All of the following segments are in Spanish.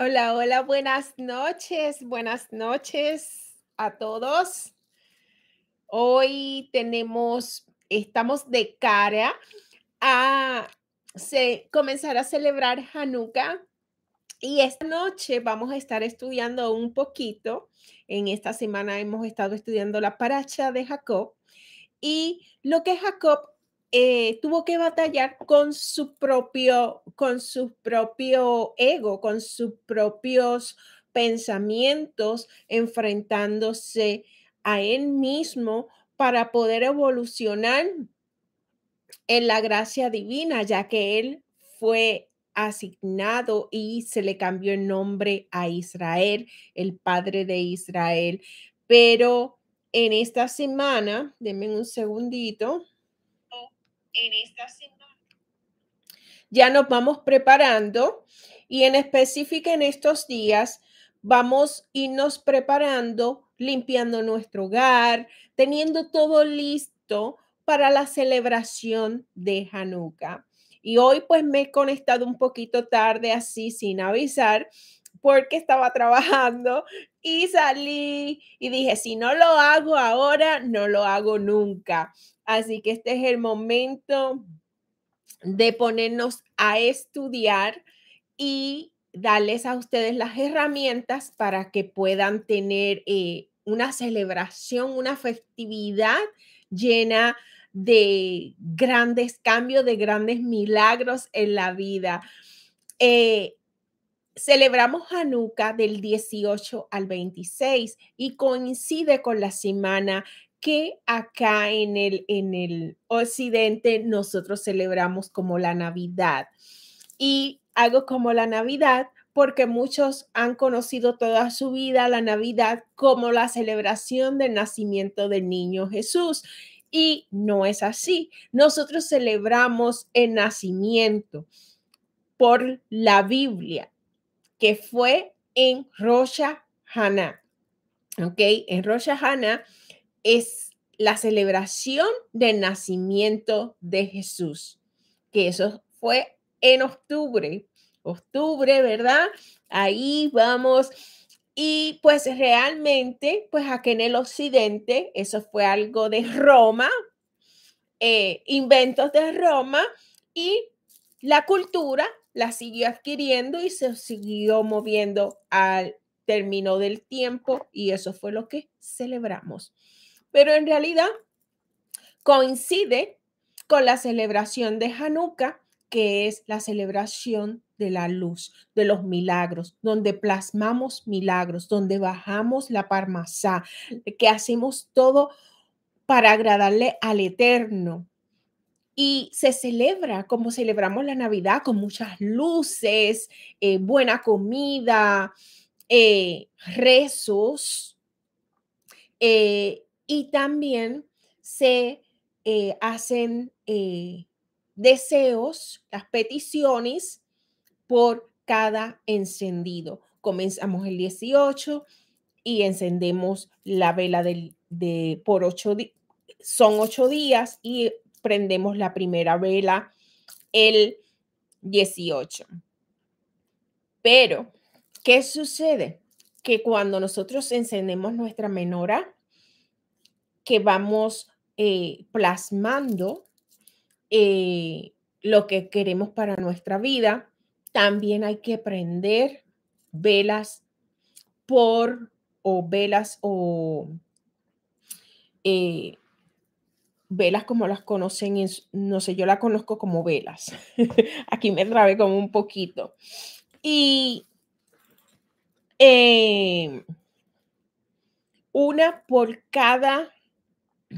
Hola, hola, buenas noches, buenas noches a todos. Hoy tenemos, estamos de cara a se, comenzar a celebrar Hanukkah y esta noche vamos a estar estudiando un poquito. En esta semana hemos estado estudiando la paracha de Jacob y lo que Jacob eh, tuvo que batallar con su propio, con su propio ego, con sus propios pensamientos, enfrentándose a él mismo para poder evolucionar en la gracia divina, ya que él fue asignado y se le cambió el nombre a Israel, el padre de Israel. Pero en esta semana, denme un segundito en esta semana. Ya nos vamos preparando y en específico en estos días vamos a irnos preparando, limpiando nuestro hogar, teniendo todo listo para la celebración de Hanukkah. Y hoy pues me he conectado un poquito tarde así sin avisar porque estaba trabajando y salí y dije, si no lo hago ahora, no lo hago nunca. Así que este es el momento de ponernos a estudiar y darles a ustedes las herramientas para que puedan tener eh, una celebración, una festividad llena de grandes cambios, de grandes milagros en la vida. Eh, celebramos Hanukkah del 18 al 26 y coincide con la semana que acá en el, en el occidente nosotros celebramos como la Navidad. Y algo como la Navidad porque muchos han conocido toda su vida la Navidad como la celebración del nacimiento del niño Jesús. Y no es así. Nosotros celebramos el nacimiento por la Biblia, que fue en Rosh Hashanah. ¿Ok? En Rosh Hashanah es la celebración del nacimiento de Jesús, que eso fue en octubre, octubre, ¿verdad? Ahí vamos. Y pues realmente, pues aquí en el occidente, eso fue algo de Roma, eh, inventos de Roma y la cultura la siguió adquiriendo y se siguió moviendo al término del tiempo y eso fue lo que celebramos pero en realidad coincide con la celebración de Hanukkah, que es la celebración de la luz, de los milagros, donde plasmamos milagros, donde bajamos la parmasá, que hacemos todo para agradarle al Eterno. Y se celebra como celebramos la Navidad, con muchas luces, eh, buena comida, eh, rezos, eh, y también se hacen deseos, las peticiones por cada encendido. Comenzamos el 18 y encendemos la vela del, de, por ocho. Son ocho días y prendemos la primera vela el 18. Pero, ¿qué sucede? Que cuando nosotros encendemos nuestra menora, que vamos eh, plasmando eh, lo que queremos para nuestra vida. También hay que prender velas por o velas o eh, velas como las conocen, no sé, yo la conozco como velas. Aquí me trabé como un poquito. Y una por cada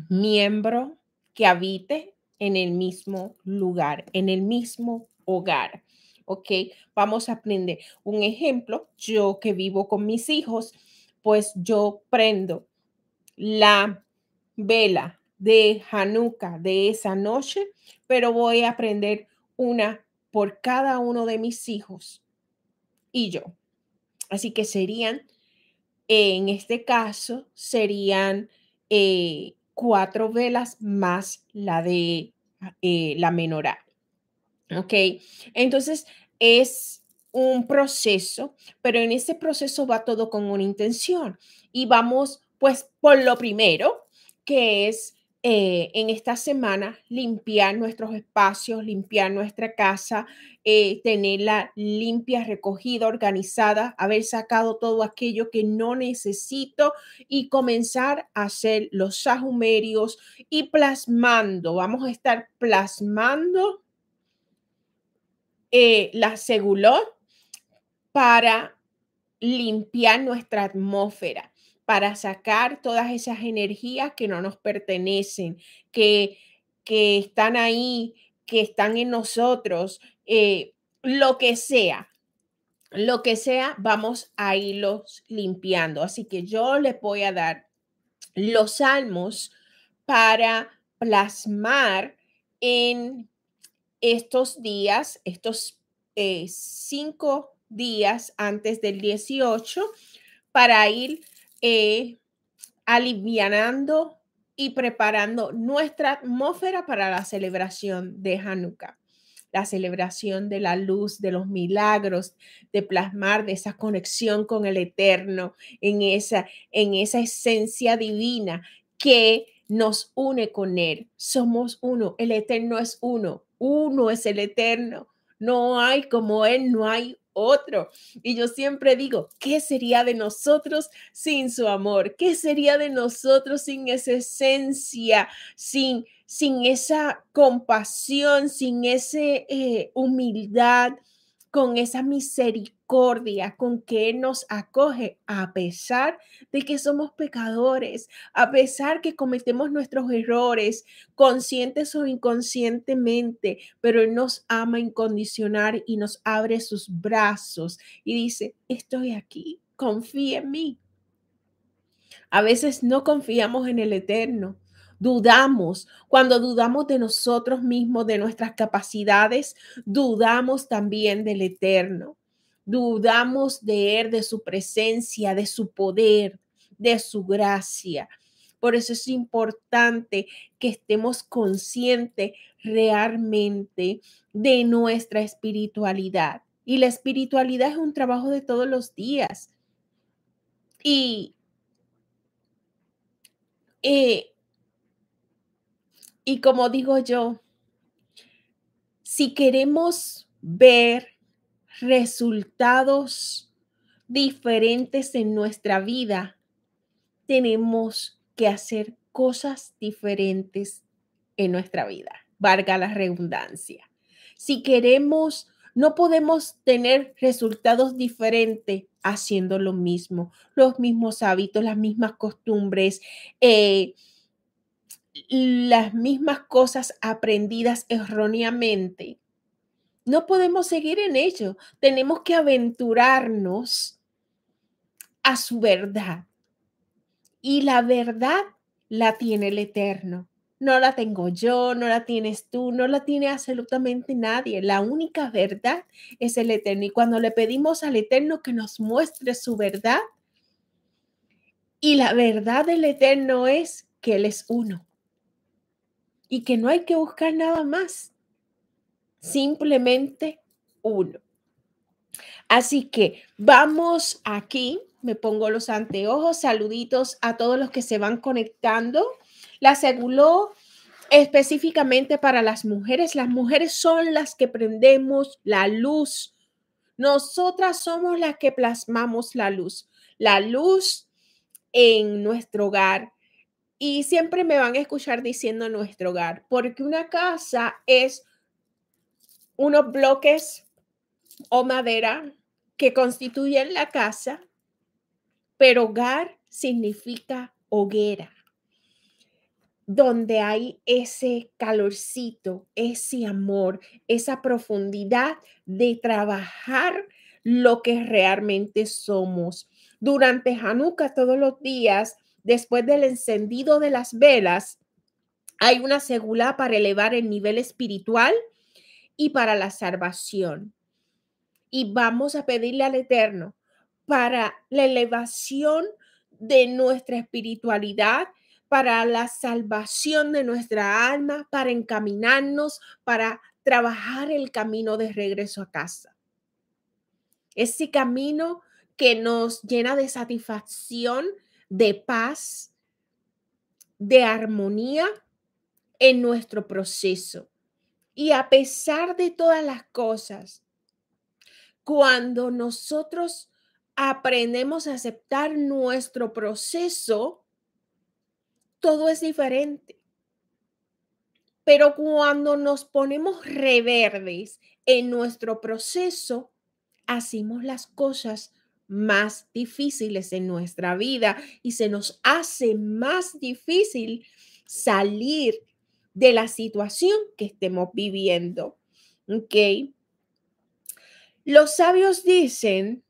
miembro que habite en el mismo lugar, en el mismo hogar. ¿Ok? Vamos a aprender un ejemplo. Yo que vivo con mis hijos, pues yo prendo la vela de Hanukkah de esa noche, pero voy a prender una por cada uno de mis hijos y yo. Así que serían, en este caso, serían eh, cuatro velas más la de eh, la menorá. ¿Ok? Entonces es un proceso, pero en ese proceso va todo con una intención. Y vamos, pues, por lo primero, que es eh, en esta semana limpiar nuestros espacios, limpiar nuestra casa, eh, tenerla limpia, recogida, organizada, haber sacado todo aquello que no necesito y comenzar a hacer los sahumerios y plasmando. Vamos a estar plasmando eh, la segulón para limpiar nuestra atmósfera, para sacar todas esas energías que no nos pertenecen, que, que están ahí, que están en nosotros, eh, lo que sea, lo que sea, vamos a irlos limpiando. Así que yo les voy a dar los salmos para plasmar en estos días, estos eh, cinco días antes del 18, para ir eh, alivianando y preparando nuestra atmósfera para la celebración de Hanukkah la celebración de la luz, de los milagros, de plasmar de esa conexión con el eterno, en esa, en esa esencia divina que nos une con Él. Somos uno, el eterno es uno, uno es el eterno. No hay como Él, no hay otro. Y yo siempre digo, ¿qué sería de nosotros sin su amor? ¿Qué sería de nosotros sin esa esencia, sin, sin esa compasión, sin esa eh, humildad, con esa misericordia con que nos acoge, a pesar de que somos pecadores, a pesar que cometemos nuestros errores, conscientes o inconscientemente, pero Él nos ama incondicional y nos abre sus brazos y dice, estoy aquí, confía en mí. A veces no confiamos en el Eterno dudamos, cuando dudamos de nosotros mismos, de nuestras capacidades, dudamos también del eterno. Dudamos de Él, de su presencia, de su poder, de su gracia. Por eso es importante que estemos conscientes realmente de nuestra espiritualidad. Y la espiritualidad es un trabajo de todos los días. Y eh, y como digo yo, si queremos ver resultados diferentes en nuestra vida, tenemos que hacer cosas diferentes en nuestra vida, valga la redundancia. Si queremos, no podemos tener resultados diferentes haciendo lo mismo, los mismos hábitos, las mismas costumbres, eh, las mismas cosas aprendidas erróneamente, no podemos seguir en ello. Tenemos que aventurarnos a su verdad. Y la verdad la tiene el Eterno. No la tengo yo, no la tienes tú, no la tiene absolutamente nadie. La única verdad es el Eterno. Y cuando le pedimos al Eterno que nos muestre su verdad, y la verdad del Eterno es que Él es uno y que no hay que buscar nada más, simplemente uno. Así que vamos aquí, me pongo los anteojos, saluditos a todos los que se van conectando. La seguló específicamente para las mujeres. Las mujeres son las que prendemos la luz. Nosotras somos las que plasmamos la luz. La luz en nuestro hogar, y siempre me van a escuchar diciendo nuestro hogar, porque una casa es unos bloques o madera que constituyen la casa, pero hogar significa hoguera, donde hay ese calorcito, ese amor, esa profundidad de trabajar lo que realmente somos. Durante Hanukkah todos los días después del encendido de las velas, hay una segula para elevar el nivel espiritual y para la salvación. Y vamos a pedirle al Eterno para la elevación de nuestra espiritualidad, para la salvación de nuestra alma, para encaminarnos, para trabajar el camino de regreso a casa. ese camino que nos llena de satisfacción, de paz, de armonía en nuestro proceso. Y a pesar de todas las cosas, cuando nosotros aprendemos a aceptar nuestro proceso, todo es diferente. Pero cuando nos ponemos reverdes en nuestro proceso, hacemos las cosas más difíciles en nuestra vida y se nos hace más difícil salir de la situación que estemos viviendo. ¿Ok? Los sabios dicen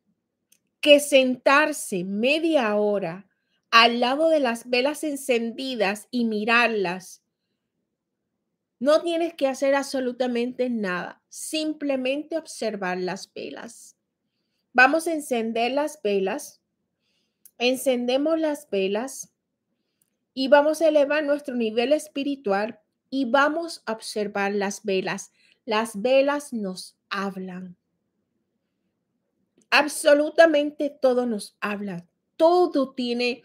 que sentarse media hora al lado de las velas encendidas y mirarlas, no tienes que hacer absolutamente nada, simplemente observar las velas. Vamos a encender las velas, encendemos las velas y vamos a elevar nuestro nivel espiritual y vamos a observar las velas. Las velas nos hablan. Absolutamente todo nos habla. Todo tiene,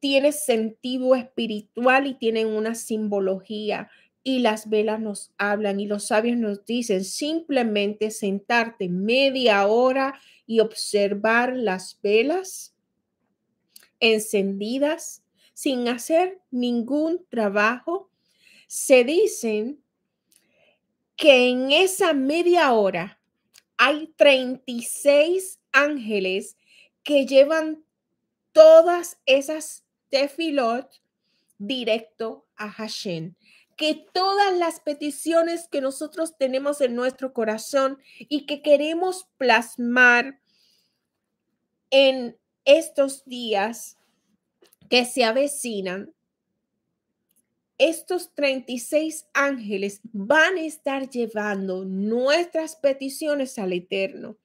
tiene sentido espiritual y tiene una simbología. Y las velas nos hablan y los sabios nos dicen simplemente sentarte media hora y observar las velas encendidas sin hacer ningún trabajo. Se dicen que en esa media hora hay 36 ángeles que llevan todas esas tefilot directo a Hashem. Que todas las peticiones que nosotros tenemos en nuestro corazón y que queremos plasmar en estos días que se avecinan, estos 36 ángeles van a estar llevando nuestras peticiones al Eterno.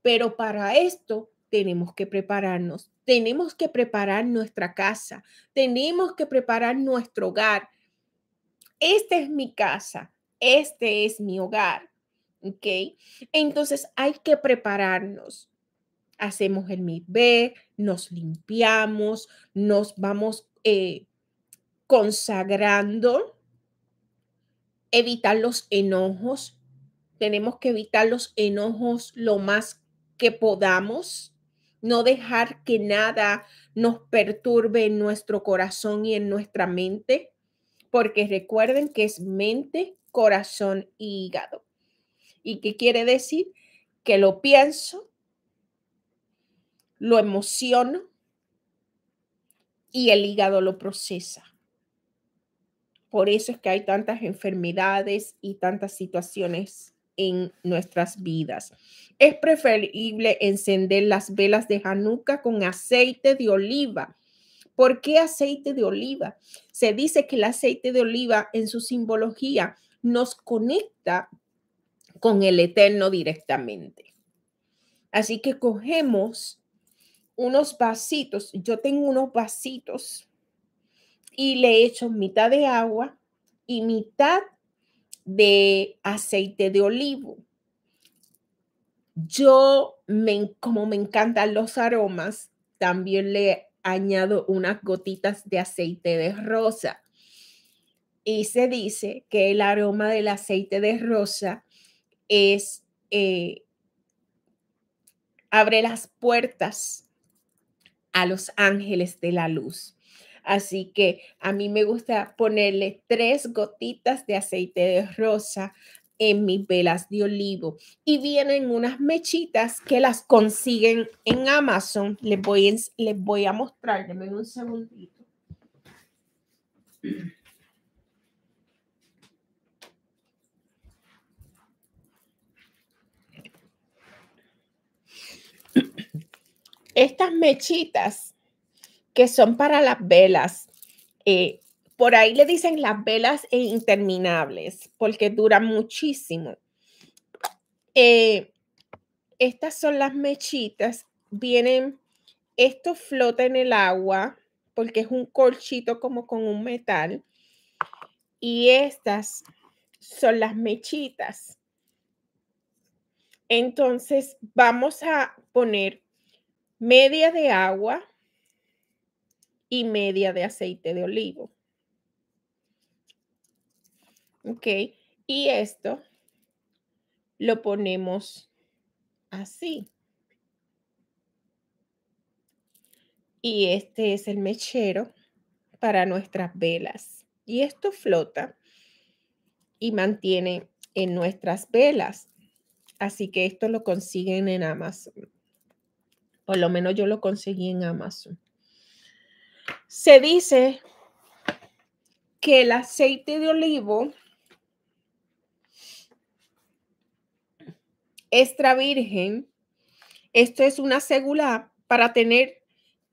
Pero para esto tenemos que prepararnos, tenemos que preparar nuestra casa, tenemos que preparar nuestro hogar. Esta es mi casa, este es mi hogar. ¿Ok? Entonces hay que prepararnos. Hacemos el MIB, nos limpiamos, nos vamos eh, consagrando, evitar los enojos. Tenemos que evitar los enojos lo más que podamos, no dejar que nada nos perturbe en nuestro corazón y en nuestra mente, porque recuerden que es mente, corazón y hígado. ¿Y qué quiere decir? Que lo pienso, lo emociono y el hígado lo procesa. Por eso es que hay tantas enfermedades y tantas situaciones en nuestras vidas. Es preferible encender las velas de Hanukkah con aceite de oliva. ¿Por qué aceite de oliva? Se dice que el aceite de oliva en su simbología nos conecta con el Eterno directamente. Así que cogemos unos vasitos, yo tengo unos vasitos y le echo mitad de agua y mitad de aceite de olivo. Yo, me, como me encantan los aromas, también le añado unas gotitas de aceite de rosa. Y se dice que el aroma del aceite de rosa es, eh, abre las puertas a los ángeles de la luz. Así que a mí me gusta ponerle tres gotitas de aceite de rosa en mis velas de olivo y vienen unas mechitas que las consiguen en Amazon. Les voy, les voy a mostrar, denme un segundito. Estas mechitas que son para las velas. Eh, por ahí le dicen las velas interminables porque duran muchísimo. Eh, estas son las mechitas. Vienen, esto flota en el agua porque es un colchito como con un metal. Y estas son las mechitas. Entonces vamos a poner media de agua y media de aceite de olivo. Ok, y esto lo ponemos así. Y este es el mechero para nuestras velas. Y esto flota y mantiene en nuestras velas. Así que esto lo consiguen en Amazon. Por lo menos yo lo conseguí en Amazon. Se dice que el aceite de olivo extra virgen, esto es una segula para tener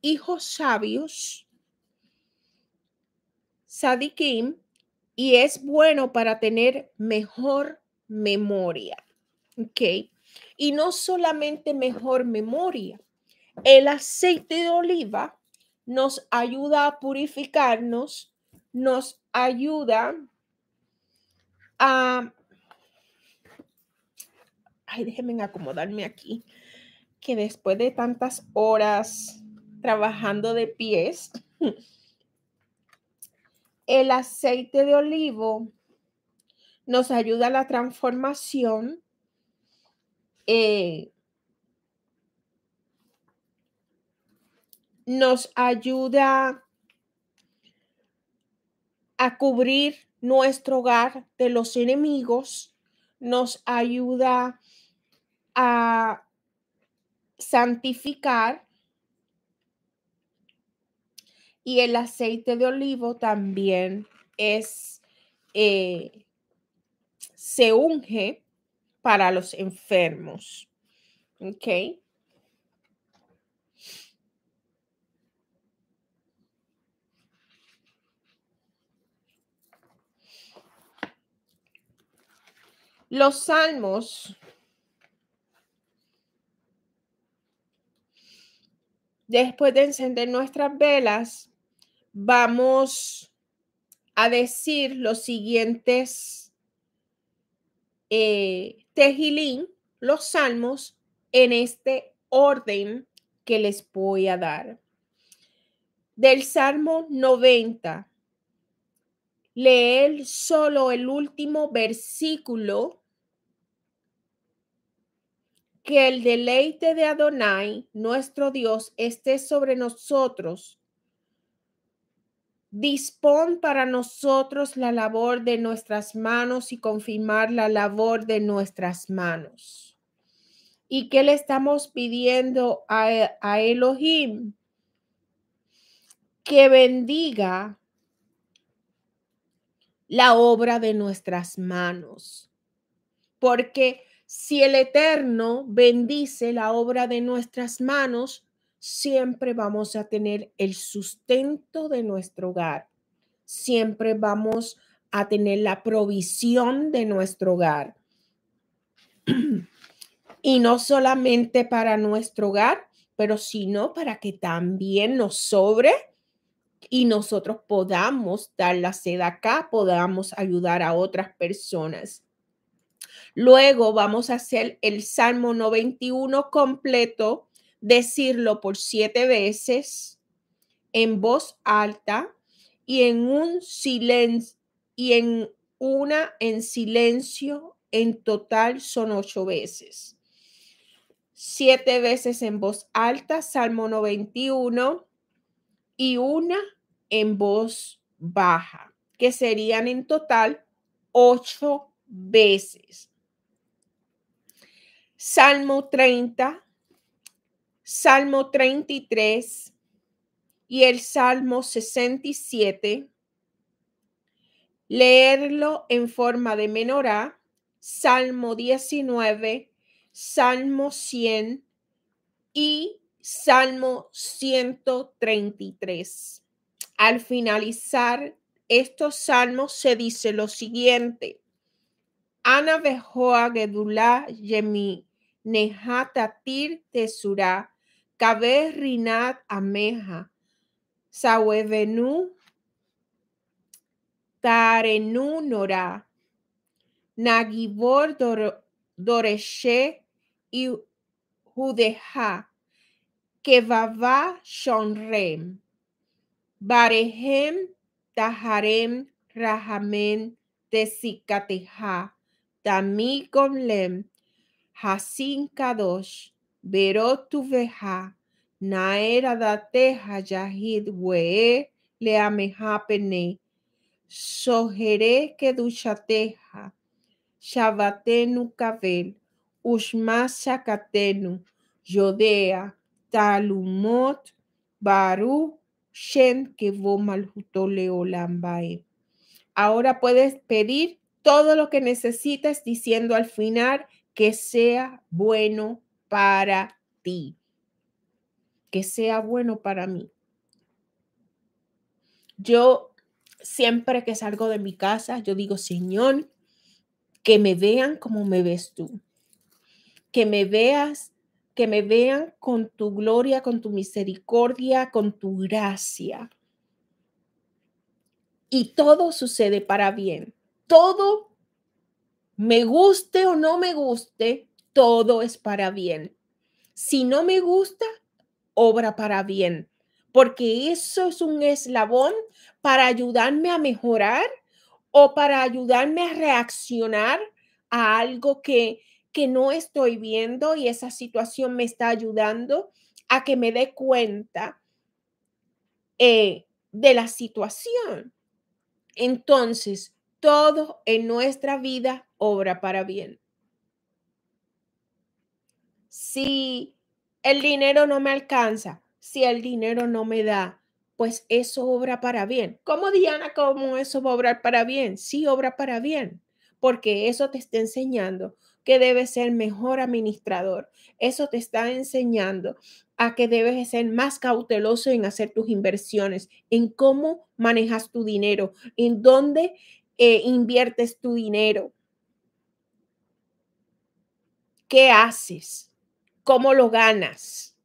hijos sabios, sadikim, y es bueno para tener mejor memoria. ¿Ok? Y no solamente mejor memoria, el aceite de oliva nos ayuda a purificarnos, nos ayuda a... Ay, déjenme acomodarme aquí, que después de tantas horas trabajando de pies, el aceite de olivo nos ayuda a la transformación. Eh, nos ayuda a cubrir nuestro hogar de los enemigos, nos ayuda a santificar y el aceite de olivo también es, eh, se unge para los enfermos. ¿Ok? Los salmos después de encender nuestras velas, vamos a decir los siguientes eh, tejilín, los salmos, en este orden que les voy a dar. Del Salmo 90, leer solo el último versículo que el deleite de Adonai, nuestro Dios, esté sobre nosotros. Dispón para nosotros la labor de nuestras manos y confirmar la labor de nuestras manos. ¿Y qué le estamos pidiendo a, a Elohim? Que bendiga la obra de nuestras manos. Porque si el Eterno bendice la obra de nuestras manos, siempre vamos a tener el sustento de nuestro hogar. Siempre vamos a tener la provisión de nuestro hogar. y no solamente para nuestro hogar, pero sino para que también nos sobre y nosotros podamos dar la seda acá, podamos ayudar a otras personas. Luego vamos a hacer el Salmo 91 completo, decirlo por siete veces en voz alta y en un y en una en silencio. En total son ocho veces. Siete veces en voz alta, Salmo 91, y una en voz baja, que serían en total ocho veces. Salmo 30, Salmo 33 y el Salmo 67. Leerlo en forma de menorá, Salmo 19, Salmo 100 y Salmo 133. Al finalizar estos salmos se dice lo siguiente. Ana Bejoa Gedulá Yemi Nehatatir Tesura Kabe Rinat Ameja Sawevenu Tarenu Nora Nagibor Doreshe y Judeja, Kevava Shonrem, Barehem Taharem Rahamen Tesikateha, Tami Gomlem, Hasin Kadosh, Berotuveha, Naera Dateha Yahid Wee, Leameha Pene, Sohere Kedushateha, Shabatenu Kavel, Ushma Shakatenu, Yodea, Talumot, Baru, Shen Kevo Leolambae. Ahora puedes pedir todo lo que necesitas diciendo al final que sea bueno para ti. Que sea bueno para mí. Yo siempre que salgo de mi casa, yo digo, Señor, que me vean como me ves tú. Que me veas, que me vean con tu gloria, con tu misericordia, con tu gracia. Y todo sucede para bien. Todo, me guste o no me guste, todo es para bien. Si no me gusta, obra para bien, porque eso es un eslabón para ayudarme a mejorar o para ayudarme a reaccionar a algo que, que no estoy viendo y esa situación me está ayudando a que me dé cuenta eh, de la situación. Entonces, todo en nuestra vida obra para bien. Si el dinero no me alcanza, si el dinero no me da, pues eso obra para bien. ¿Cómo Diana, cómo eso va a obrar para bien? Sí, obra para bien, porque eso te está enseñando que debes ser mejor administrador. Eso te está enseñando a que debes ser más cauteloso en hacer tus inversiones, en cómo manejas tu dinero, en dónde eh, inviertes tu dinero. ¿Qué haces? ¿Cómo lo ganas?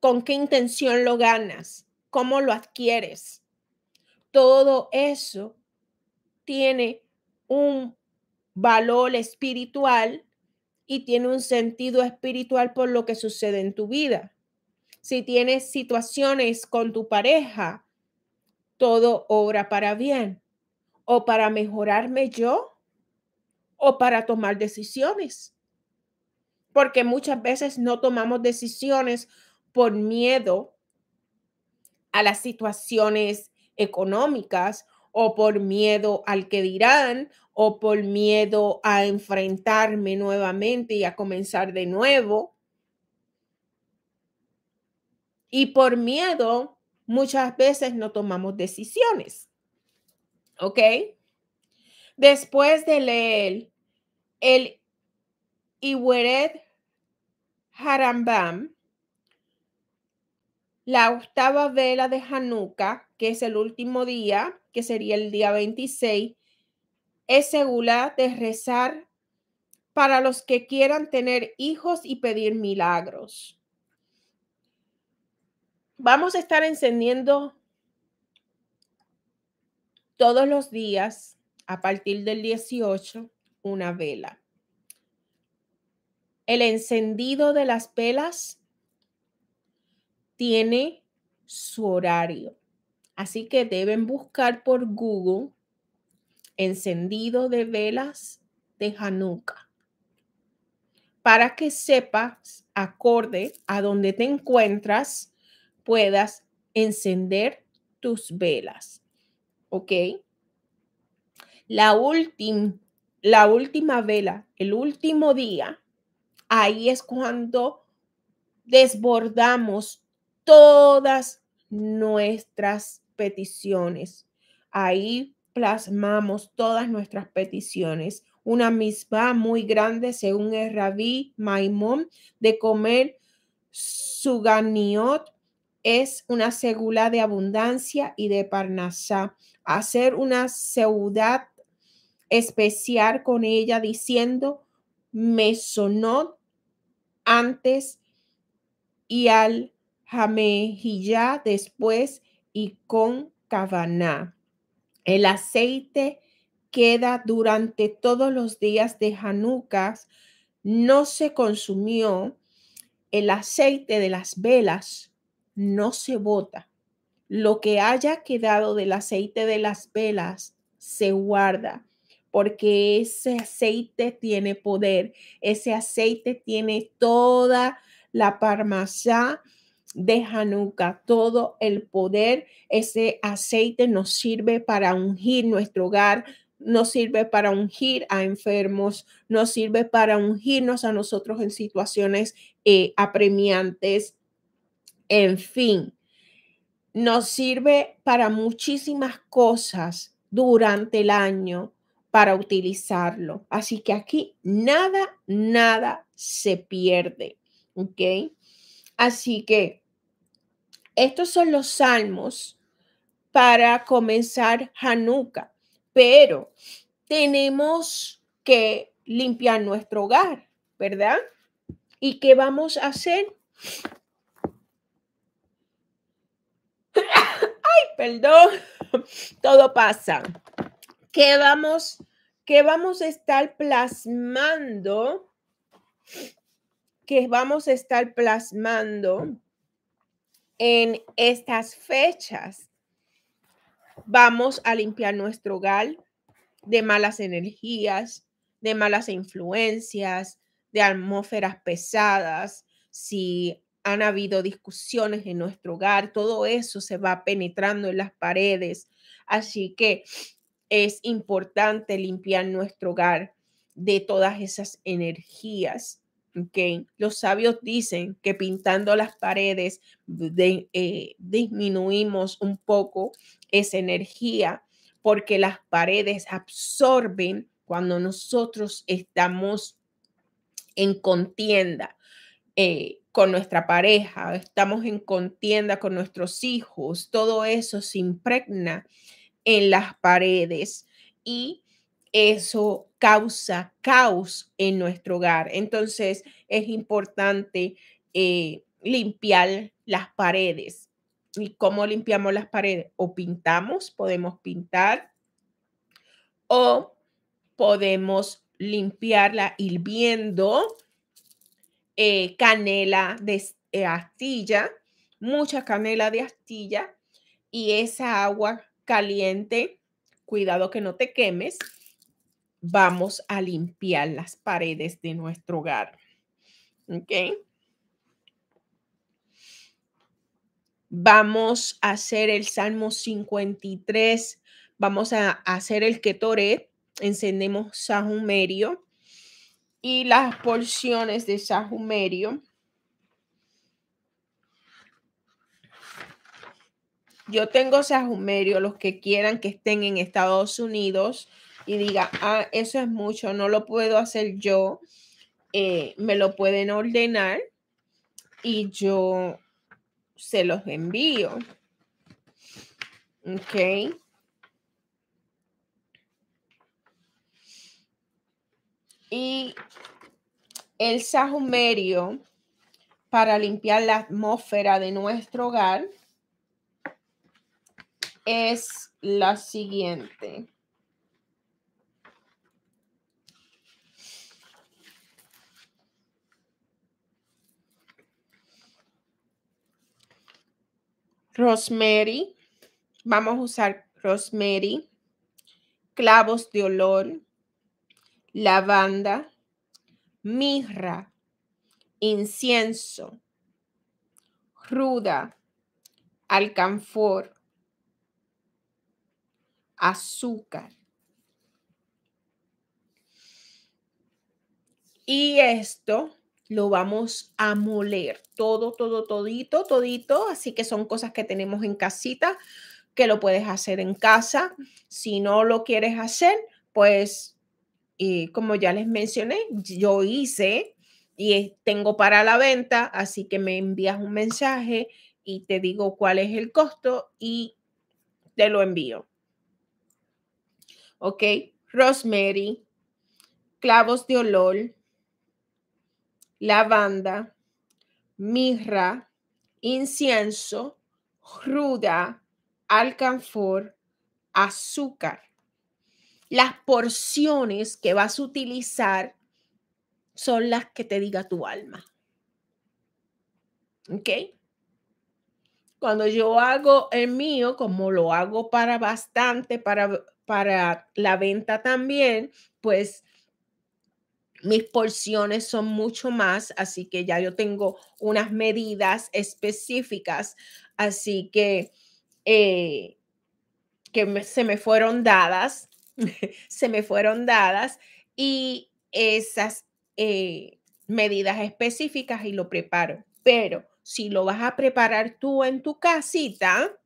¿Con qué intención lo ganas? ¿Cómo lo adquieres? Todo eso tiene un valor espiritual y tiene un sentido espiritual por lo que sucede en tu vida. Si tienes situaciones con tu pareja, todo obra para bien o para mejorarme yo o para tomar decisiones. Porque muchas veces no tomamos decisiones por miedo a las situaciones económicas o por miedo al que dirán o por miedo a enfrentarme nuevamente y a comenzar de nuevo. Y por miedo, muchas veces no tomamos decisiones. ¿Ok? Después de leer el Iweret Harambam, la octava vela de Hanukkah, que es el último día, que sería el día 26, es segura de rezar para los que quieran tener hijos y pedir milagros. Vamos a estar encendiendo todos los días a partir del 18 una vela. El encendido de las velas tiene su horario. Así que deben buscar por Google encendido de velas de Hanukkah para que sepas, acorde a donde te encuentras, puedas encender tus velas. ¿Ok? La, la última vela, el último día, ahí es cuando desbordamos todas nuestras peticiones. Ahí plasmamos todas nuestras peticiones. Una misma muy grande, según el rabí Maimón, de comer suganiot es una segula de abundancia y de parnasá. Hacer una ciudad especial con ella diciendo mesonot antes y al Jamejillá después y con Kavaná. El aceite queda durante todos los días de Hanukkah no se consumió, el aceite de las velas no se bota. Lo que haya quedado del aceite de las velas se guarda porque ese aceite tiene poder, ese aceite tiene toda la parmasá de Hanukkah, todo el poder, ese aceite nos sirve para ungir nuestro hogar, nos sirve para ungir a enfermos, nos sirve para ungirnos a nosotros en situaciones eh, apremiantes, en fin, nos sirve para muchísimas cosas durante el año para utilizarlo. Así que aquí nada, nada se pierde. ¿Ok? Así que estos son los salmos para comenzar Hanukkah, pero tenemos que limpiar nuestro hogar, ¿verdad? ¿Y qué vamos a hacer? Ay, perdón, todo pasa. ¿Qué vamos, qué vamos a estar plasmando? Que vamos a estar plasmando en estas fechas. Vamos a limpiar nuestro hogar de malas energías, de malas influencias, de atmósferas pesadas. Si han habido discusiones en nuestro hogar, todo eso se va penetrando en las paredes. Así que es importante limpiar nuestro hogar de todas esas energías. Okay. Los sabios dicen que pintando las paredes eh, disminuimos un poco esa energía porque las paredes absorben cuando nosotros estamos en contienda eh, con nuestra pareja, estamos en contienda con nuestros hijos, todo eso se impregna en las paredes y eso causa caos en nuestro hogar. Entonces es importante eh, limpiar las paredes. ¿Y cómo limpiamos las paredes? O pintamos, podemos pintar, o podemos limpiarla hirviendo eh, canela de eh, astilla, mucha canela de astilla, y esa agua caliente, cuidado que no te quemes, vamos a limpiar las paredes de nuestro hogar. ¿Ok? Vamos a hacer el Salmo 53. Vamos a hacer el Ketoret. Encendemos Sahumerio y las porciones de Sahumerio Yo tengo sajumerio, los que quieran que estén en Estados Unidos y diga, ah, eso es mucho, no lo puedo hacer yo, eh, me lo pueden ordenar y yo se los envío. Ok. Y el sajumerio para limpiar la atmósfera de nuestro hogar es la siguiente. Rosemary, vamos a usar rosemary, clavos de olor, lavanda, mirra, incienso, ruda, alcanfor, azúcar. Y esto lo vamos a moler todo, todo, todito, todito. Así que son cosas que tenemos en casita, que lo puedes hacer en casa. Si no lo quieres hacer, pues, y como ya les mencioné, yo hice y tengo para la venta, así que me envías un mensaje y te digo cuál es el costo y te lo envío. ¿Ok? Rosemary, clavos de olor, lavanda, mirra, incienso, ruda, alcanfor, azúcar. Las porciones que vas a utilizar son las que te diga tu alma. ¿Ok? Cuando yo hago el mío, como lo hago para bastante, para, para la venta también, pues mis porciones son mucho más, así que ya yo tengo unas medidas específicas, así que, eh, que se me fueron dadas, se me fueron dadas y esas eh, medidas específicas y lo preparo. Pero si lo vas a preparar tú en tu casita,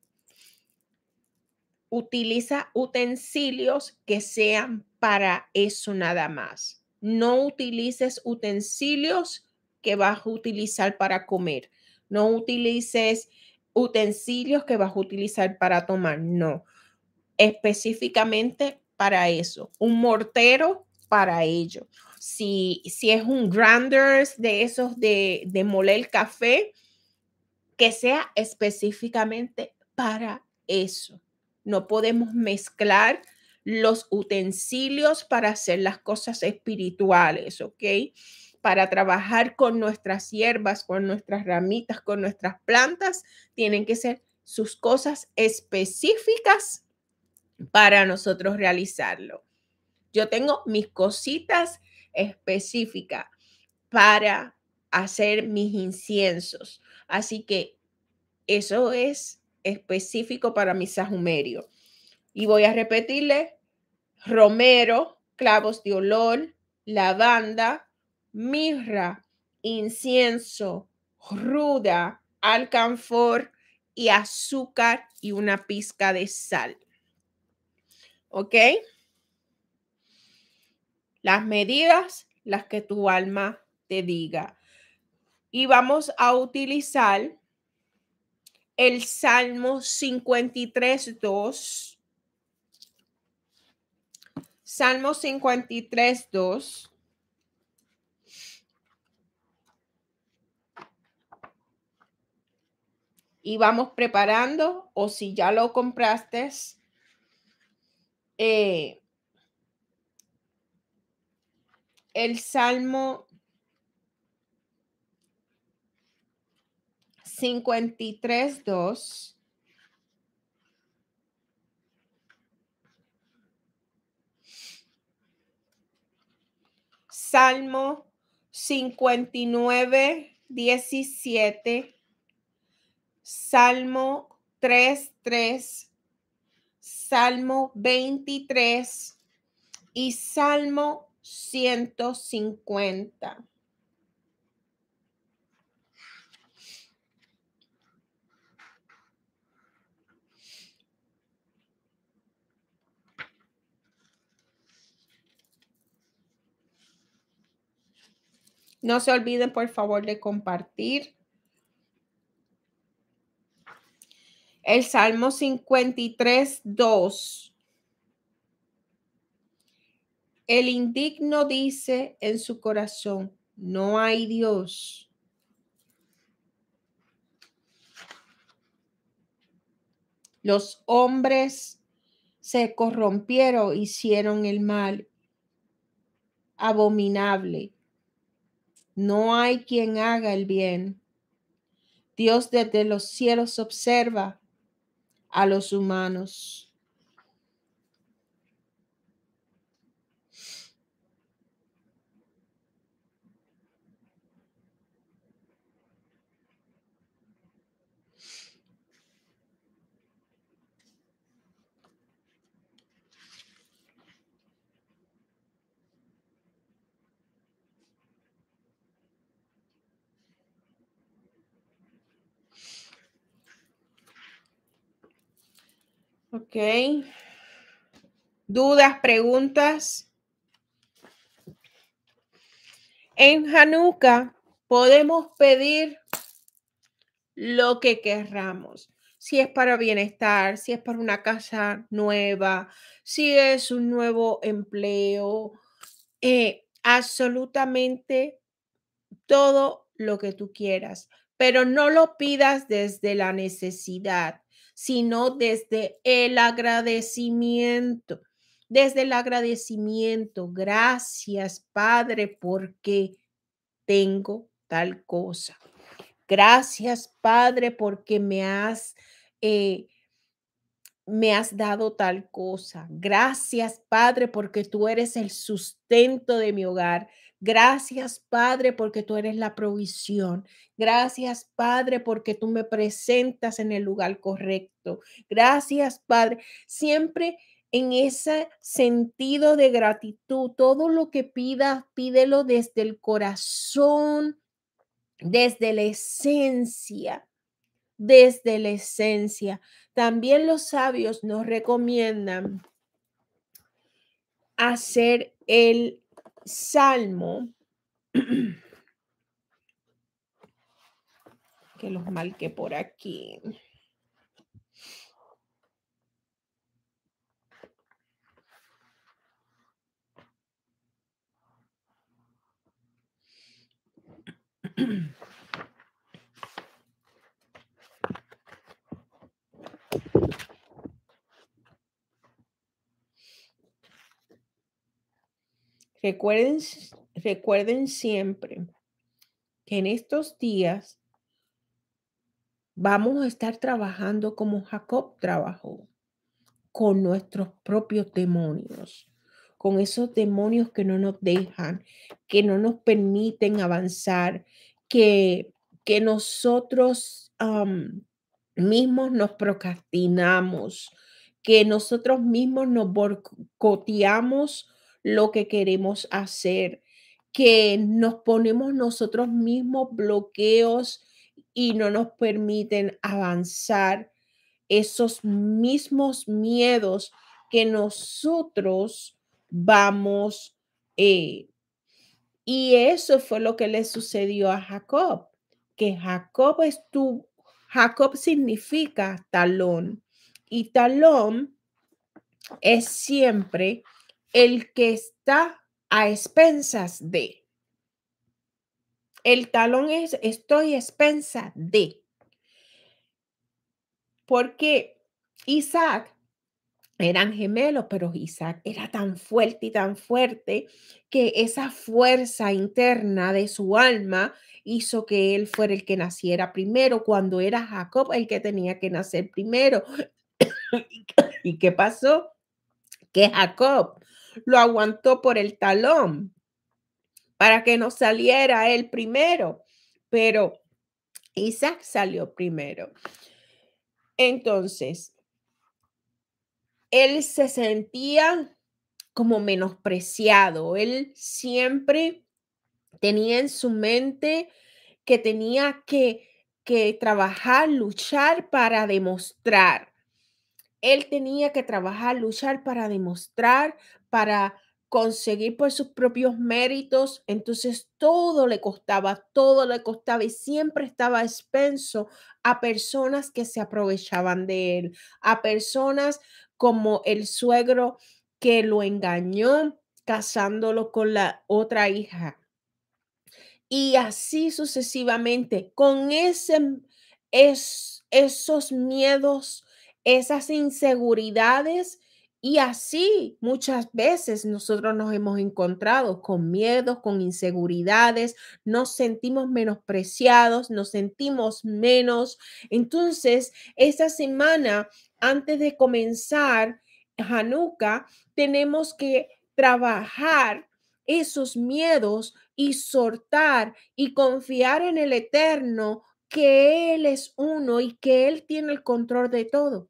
utiliza utensilios que sean para eso nada más no utilices utensilios que vas a utilizar para comer. No utilices utensilios que vas a utilizar para tomar. No. Específicamente para eso. Un mortero para ello. Si, si es un grinders de esos de, de moler café, que sea específicamente para eso. No podemos mezclar los utensilios para hacer las cosas espirituales, ¿ok? Para trabajar con nuestras hierbas, con nuestras ramitas, con nuestras plantas, tienen que ser sus cosas específicas para nosotros realizarlo. Yo tengo mis cositas específicas para hacer mis inciensos. Así que eso es específico para mi sajumerio. Y voy a repetirle, romero, clavos de olor, lavanda, mirra, incienso, ruda, alcanfor y azúcar y una pizca de sal. ¿Ok? Las medidas, las que tu alma te diga. Y vamos a utilizar el Salmo 53, 2 Salmo 53, 2. Y vamos preparando, o si ya lo compraste, eh, el Salmo 53, 2. Salmo 59, 17, Salmo 3, 3, Salmo 23 y Salmo 150. No se olviden, por favor, de compartir. El Salmo 53, 2. El indigno dice en su corazón, no hay Dios. Los hombres se corrompieron, hicieron el mal abominable no hay quien haga el bien. Dios desde los cielos observa a los humanos. Ok. ¿Dudas, preguntas? En Hanukkah podemos pedir lo que querramos. Si es para bienestar, si es para una casa nueva, si es un nuevo empleo, eh, absolutamente todo lo que tú quieras, pero no lo pidas desde la necesidad sino desde el agradecimiento. Desde el agradecimiento, gracias Padre, porque tengo tal cosa. Gracias, Padre, porque me has eh, me has dado tal cosa. Gracias, Padre, porque tú eres el sustento de mi hogar. Gracias, Padre, porque tú eres la provisión. Gracias, Padre, porque tú me presentas en el lugar correcto. Gracias, Padre. Siempre en ese sentido de gratitud, todo lo que pidas, pídelo desde el corazón, desde la esencia, desde la esencia. También los sabios nos recomiendan hacer el salmo, que los marqué por aquí. Recuerden, recuerden siempre que en estos días vamos a estar trabajando como Jacob trabajó, con nuestros propios demonios, con esos demonios que no nos dejan, que no nos permiten avanzar, que, que nosotros mismos nos procrastinamos, que nosotros mismos nos boicoteamos lo que queremos hacer, que nos ponemos nosotros mismos bloqueos y no nos permiten avanzar esos mismos miedos que nosotros vamos. Eh, y eso fue lo que le sucedió a Jacob, que Jacob estuvo, Jacob significa talón y talón es siempre el que está a expensas de. El talón es estoy a expensas de. Porque Isaac eran gemelos, pero Isaac era tan fuerte y tan fuerte que esa fuerza interna de su alma hizo que él fuera el que naciera primero, cuando era Jacob el que tenía que nacer primero. ¿Y qué pasó? Que Jacob lo aguantó por el talón para que no saliera él primero, pero Isaac salió primero. Entonces, él se sentía como menospreciado, él siempre tenía en su mente que tenía que, que trabajar, luchar para demostrar. Él tenía que trabajar, luchar para demostrar, para conseguir por sus propios méritos, entonces todo le costaba, todo le costaba y siempre estaba expenso a personas que se aprovechaban de él, a personas como el suegro que lo engañó casándolo con la otra hija. Y así sucesivamente, con ese, es, esos miedos, esas inseguridades, y así muchas veces nosotros nos hemos encontrado con miedos, con inseguridades, nos sentimos menospreciados, nos sentimos menos. Entonces, esta semana, antes de comenzar Hanukkah, tenemos que trabajar esos miedos y soltar y confiar en el Eterno que Él es uno y que Él tiene el control de todo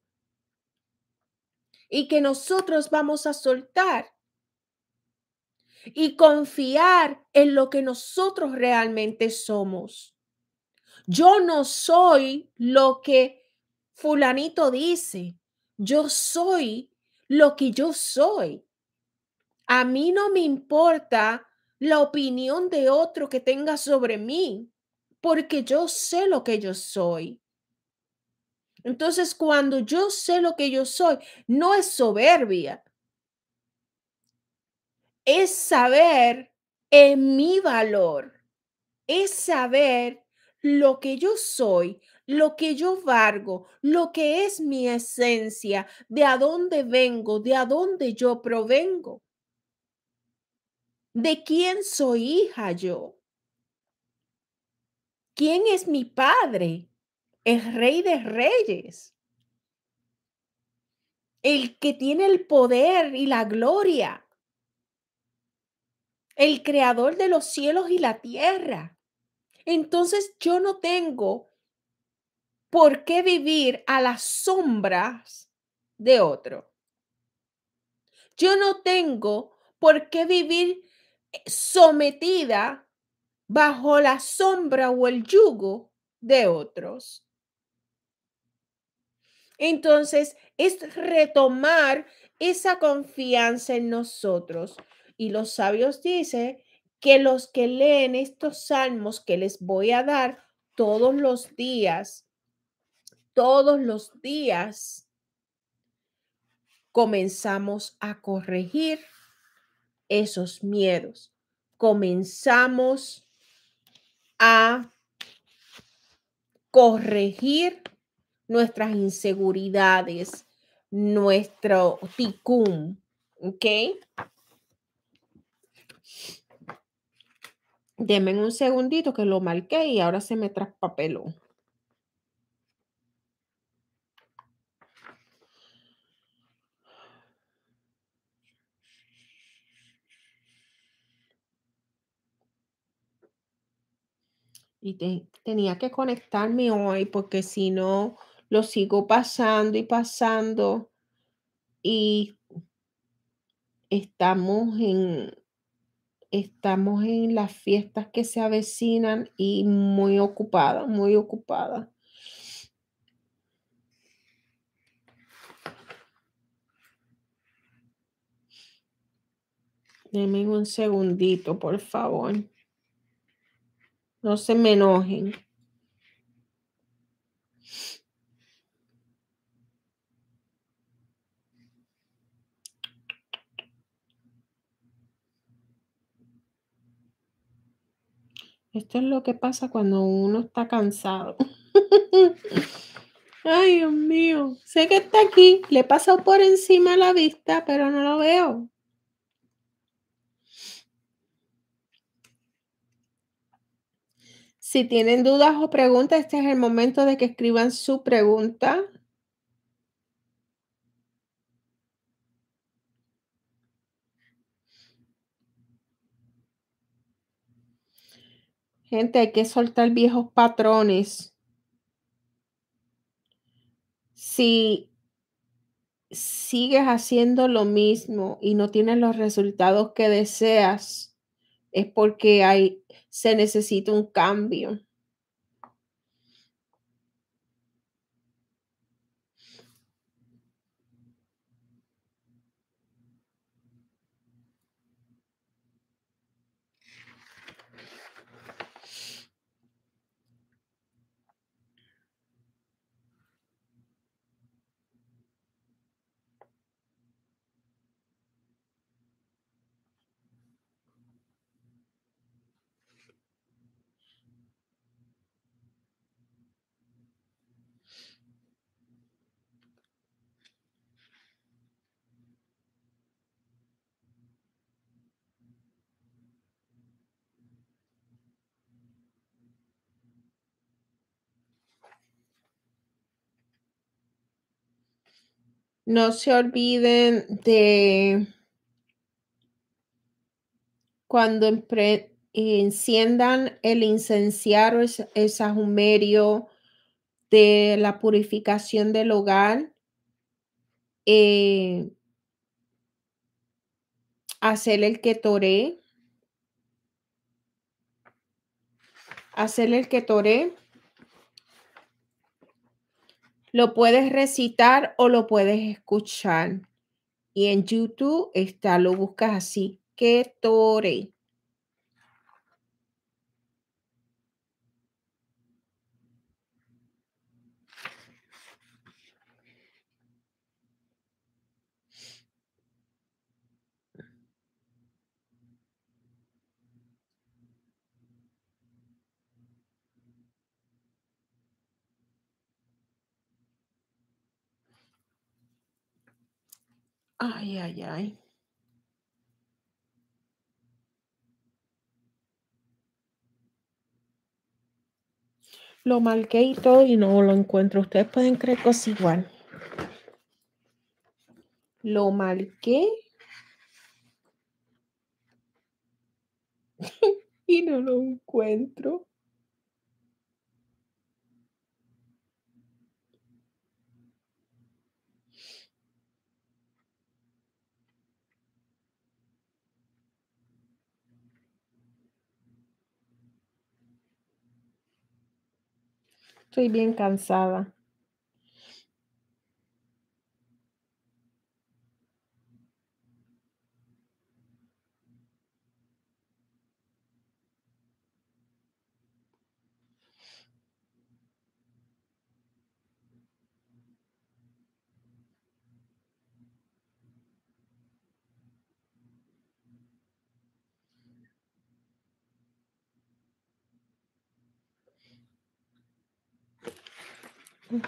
y que nosotros vamos a soltar y confiar en lo que nosotros realmente somos. Yo no soy lo que fulanito dice, yo soy lo que yo soy. A mí no me importa la opinión de otro que tenga sobre mí, porque yo sé lo que yo soy. Entonces, cuando yo sé lo que yo soy, no es soberbia, es saber en mi valor, es saber lo que yo soy, lo que yo valgo, lo que es mi esencia, de a dónde vengo, de a dónde yo provengo, de quién soy hija yo. ¿Quién es mi Padre? El Rey de Reyes. El que tiene el poder y la gloria. El creador de los cielos y la tierra. Entonces yo no tengo por qué vivir a las sombras de otro. Yo no tengo por qué vivir eh, sometida bajo la sombra o el yugo de otros. Entonces, es retomar esa confianza en nosotros. Y los sabios dicen que los que leen estos salmos que les voy a dar todos los días, todos los días, comenzamos a corregir esos miedos. Comenzamos a corregir nuestras inseguridades, nuestro ticum, ¿ok? Denme un segundito que lo marqué y ahora se me traspapeló. Y tenía que conectarme hoy porque si no, lo sigo pasando y pasando. Y estamos en, estamos en las fiestas que se avecinan y muy ocupada, muy ocupada. Denme un segundito, por favor. No se me enojen. Esto es lo que pasa cuando uno está cansado. Ay, Dios mío. Sé que está aquí. Le he pasado por encima la vista, pero no lo veo. Si tienen dudas o preguntas, este es el momento de que escriban su pregunta. Gente, hay que soltar viejos patrones. Si sigues haciendo lo mismo y no tienes los resultados que deseas, es porque hay se necesita un cambio. No se olviden de cuando enciendan el incenciario, el sajumerio de la purificación del hogar. Eh, hacer el que toré. Hacer el que toré lo puedes recitar o lo puedes escuchar. Y en YouTube está, lo buscas así, Ketore. Ay, ay, ay. lo marqué y todo y no lo encuentro. Ustedes pueden creer que igual. Lo marqué y no lo encuentro. Estoy bien cansada.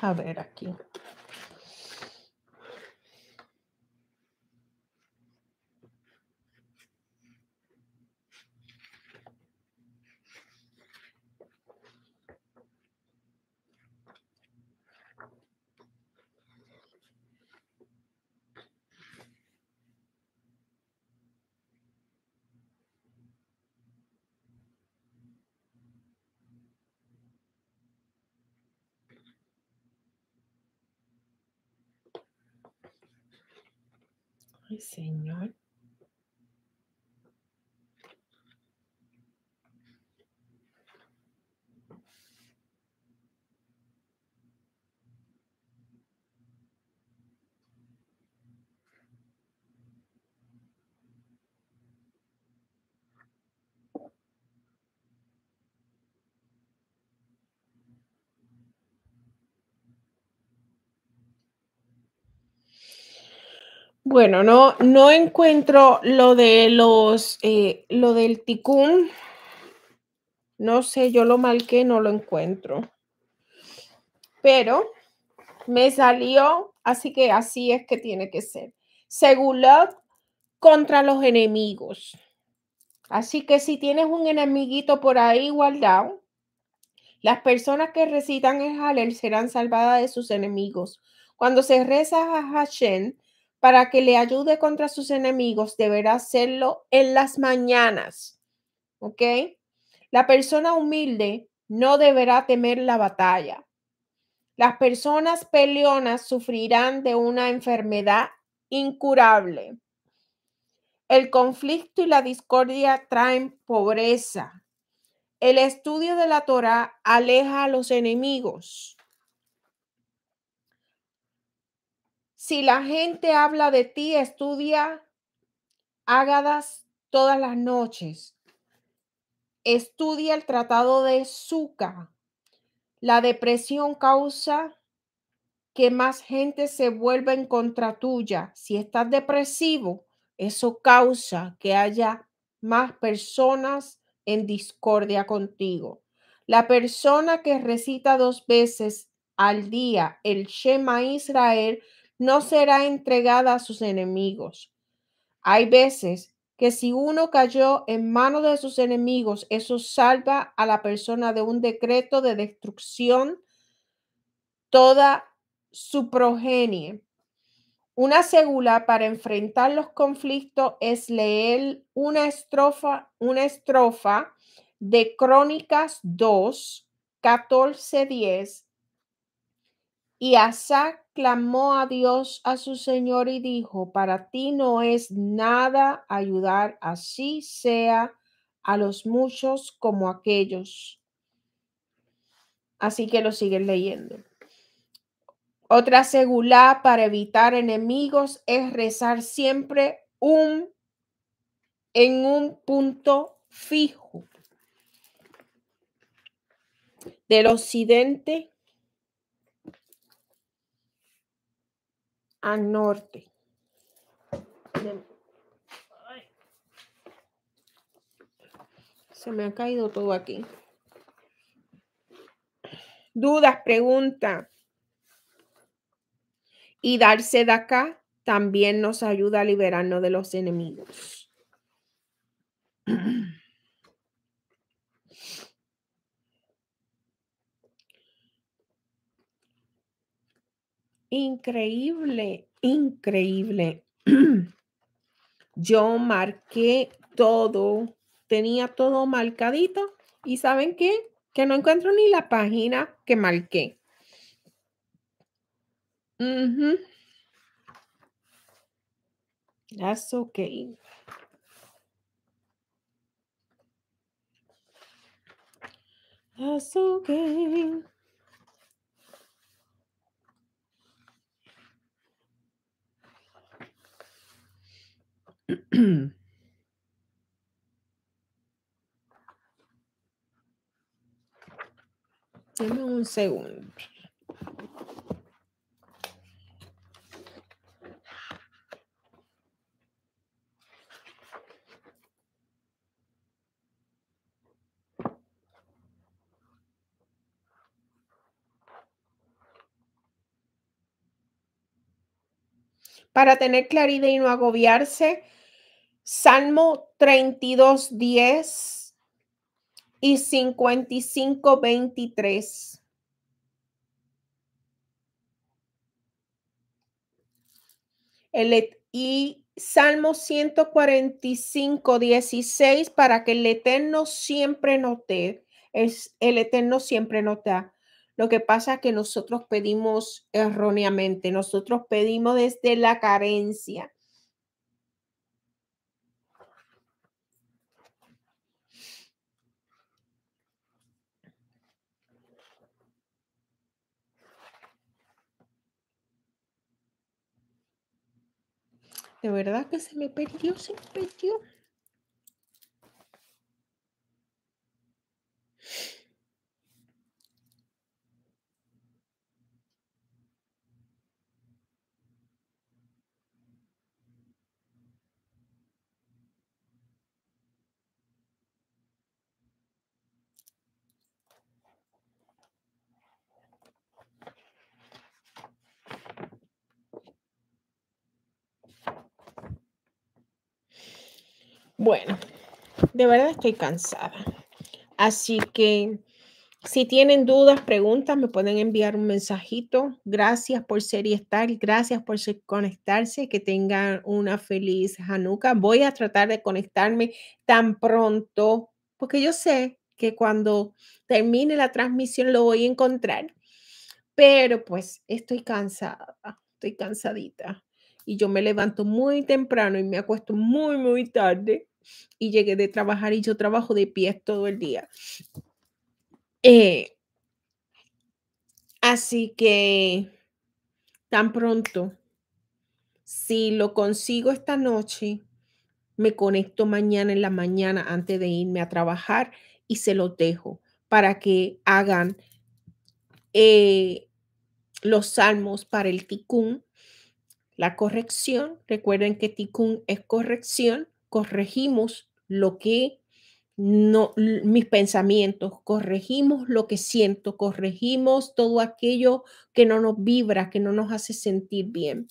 A ver aquí. Ay, Señor. Bueno, no, no encuentro lo de los, eh, lo del ticún. No sé, yo lo marqué, no lo encuentro. Pero me salió, así que así es que tiene que ser. Segulot contra los enemigos. Así que si tienes un enemiguito por ahí guardado, las personas que recitan el Halel serán salvadas de sus enemigos. Cuando se reza a Hashem para que le ayude contra sus enemigos, deberá hacerlo en las mañanas. ¿Ok? La persona humilde no deberá temer la batalla. Las personas peleonas sufrirán de una enfermedad incurable. El conflicto y la discordia traen pobreza. El estudio de la Torah aleja a los enemigos. Si la gente habla de ti, estudia Ágadas todas las noches. Estudia el tratado de Zuka. La depresión causa que más gente se vuelva en contra tuya. Si estás depresivo, eso causa que haya más personas en discordia contigo. La persona que recita dos veces al día el Shema Israel no será entregada a sus enemigos. Hay veces que si uno cayó en manos de sus enemigos, eso salva a la persona de un decreto de destrucción toda su progenie. Una segula para enfrentar los conflictos es leer una estrofa, una estrofa de Crónicas 2, 14, 10. Y Asa clamó a Dios, a su Señor, y dijo, para ti no es nada ayudar, así sea a los muchos como aquellos. Así que lo siguen leyendo. Otra segula para evitar enemigos es rezar siempre un en un punto fijo del occidente al norte. Se me ha caído todo aquí. Dudas, pregunta. Y darse de acá también nos ayuda a liberarnos de los enemigos. Increíble, increíble. Yo marqué todo, tenía todo marcadito y ¿saben qué? Que no encuentro ni la página que marqué. Ujú. That's okay. That's okay. Un segundo. Para tener claridad y no agobiarse, Salmo 32, 10 y 55, 23. El, y Salmo 145, 16, para que el Eterno siempre dé, es el Eterno siempre nos da. Lo que pasa es que nosotros pedimos erróneamente, nosotros pedimos desde la carencia. De verdad que se me perdió, se me perdió. Bueno, de verdad estoy cansada. Así que si tienen dudas, preguntas, me pueden enviar un mensajito. Gracias por ser y estar. Gracias por conectarse. Que tengan una feliz Hanukkah. Voy a tratar de conectarme tan pronto, porque yo sé que cuando termine la transmisión lo voy a encontrar. Pero pues estoy cansada, estoy cansadita. Y yo me levanto muy temprano y me acuesto muy, muy tarde. Y llegué de trabajar y yo trabajo de pie todo el día. Eh, así que tan pronto, si lo consigo esta noche, me conecto mañana en la mañana antes de irme a trabajar y se los dejo para que hagan eh, los salmos para el ticún, la corrección. Recuerden que ticún es corrección. Corregimos lo que no mis pensamientos, corregimos lo que siento, corregimos todo aquello que no nos vibra, que no nos hace sentir bien.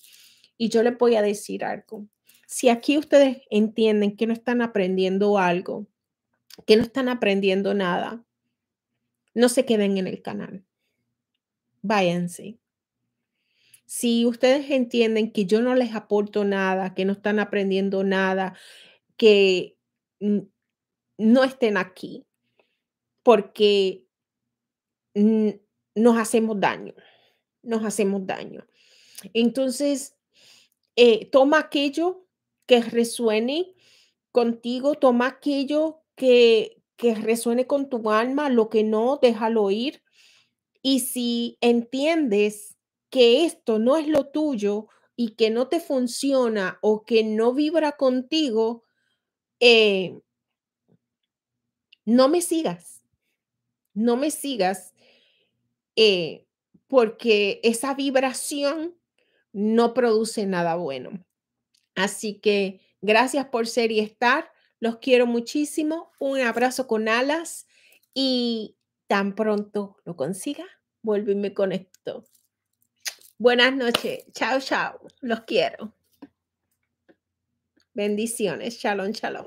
Y yo les voy a decir algo. Si aquí ustedes entienden que no están aprendiendo algo, que no están aprendiendo nada, no se queden en el canal. Váyanse. Si ustedes entienden que yo no les aporto nada, que no están aprendiendo nada, que no estén aquí, porque nos hacemos daño, nos hacemos daño. Entonces, eh, toma aquello que resuene contigo, toma aquello que, que resuene con tu alma, lo que no, déjalo ir. Y si entiendes que esto no es lo tuyo y que no te funciona o que no vibra contigo, eh, no me sigas, no me sigas eh, porque esa vibración no produce nada bueno. Así que gracias por ser y estar. Los quiero muchísimo. Un abrazo con alas y tan pronto lo consiga, vuelvo y me conecto. Buenas noches. Chao, chao. Los quiero. Bendiciones. Shalom, shalom.